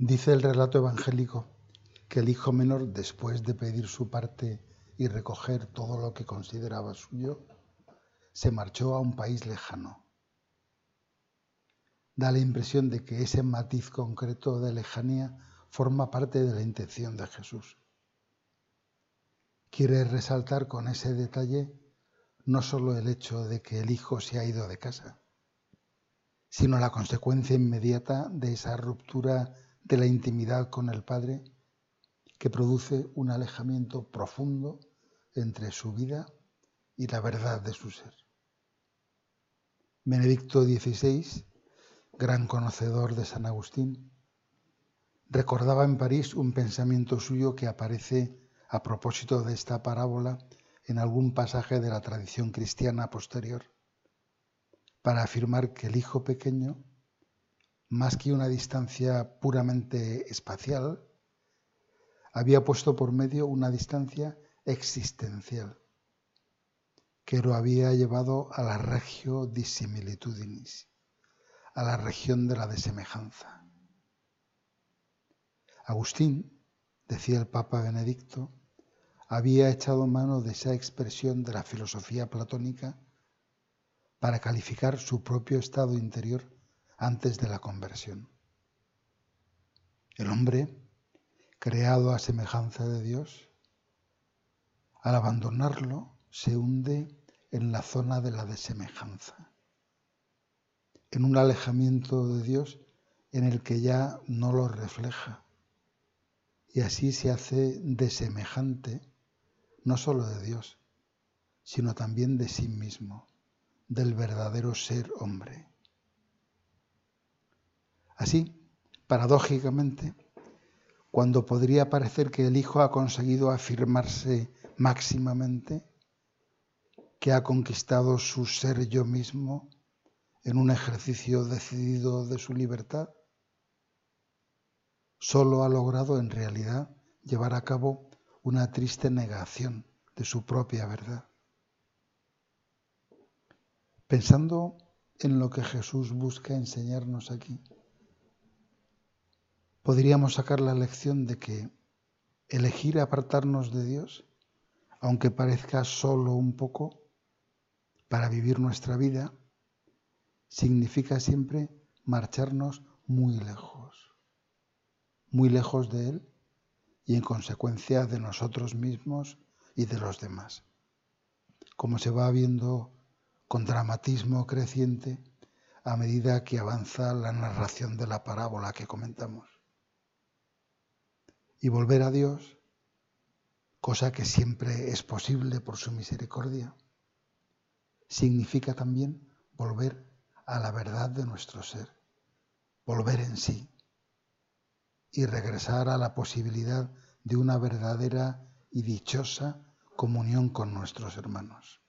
Dice el relato evangélico que el hijo menor, después de pedir su parte y recoger todo lo que consideraba suyo, se marchó a un país lejano. Da la impresión de que ese matiz concreto de lejanía forma parte de la intención de Jesús. Quiere resaltar con ese detalle no solo el hecho de que el hijo se ha ido de casa, sino la consecuencia inmediata de esa ruptura de la intimidad con el Padre que produce un alejamiento profundo entre su vida y la verdad de su ser. Benedicto XVI, gran conocedor de San Agustín, recordaba en París un pensamiento suyo que aparece a propósito de esta parábola en algún pasaje de la tradición cristiana posterior, para afirmar que el hijo pequeño, más que una distancia puramente espacial, había puesto por medio una distancia existencial que lo había llevado a la regio dissimilitudinis, a la región de la desemejanza. Agustín, decía el Papa Benedicto, había echado mano de esa expresión de la filosofía platónica para calificar su propio estado interior antes de la conversión. El hombre, creado a semejanza de Dios, al abandonarlo se hunde en la zona de la desemejanza, en un alejamiento de Dios en el que ya no lo refleja y así se hace desemejante no solo de Dios, sino también de sí mismo, del verdadero ser hombre. Así, paradójicamente, cuando podría parecer que el Hijo ha conseguido afirmarse máximamente, que ha conquistado su ser yo mismo en un ejercicio decidido de su libertad, solo ha logrado en realidad llevar a cabo una triste negación de su propia verdad. Pensando en lo que Jesús busca enseñarnos aquí, podríamos sacar la lección de que elegir apartarnos de Dios, aunque parezca solo un poco, para vivir nuestra vida, significa siempre marcharnos muy lejos, muy lejos de Él y en consecuencia de nosotros mismos y de los demás. Como se va viendo con dramatismo creciente a medida que avanza la narración de la parábola que comentamos. Y volver a Dios, cosa que siempre es posible por su misericordia, significa también volver a la verdad de nuestro ser, volver en sí y regresar a la posibilidad de una verdadera y dichosa comunión con nuestros hermanos.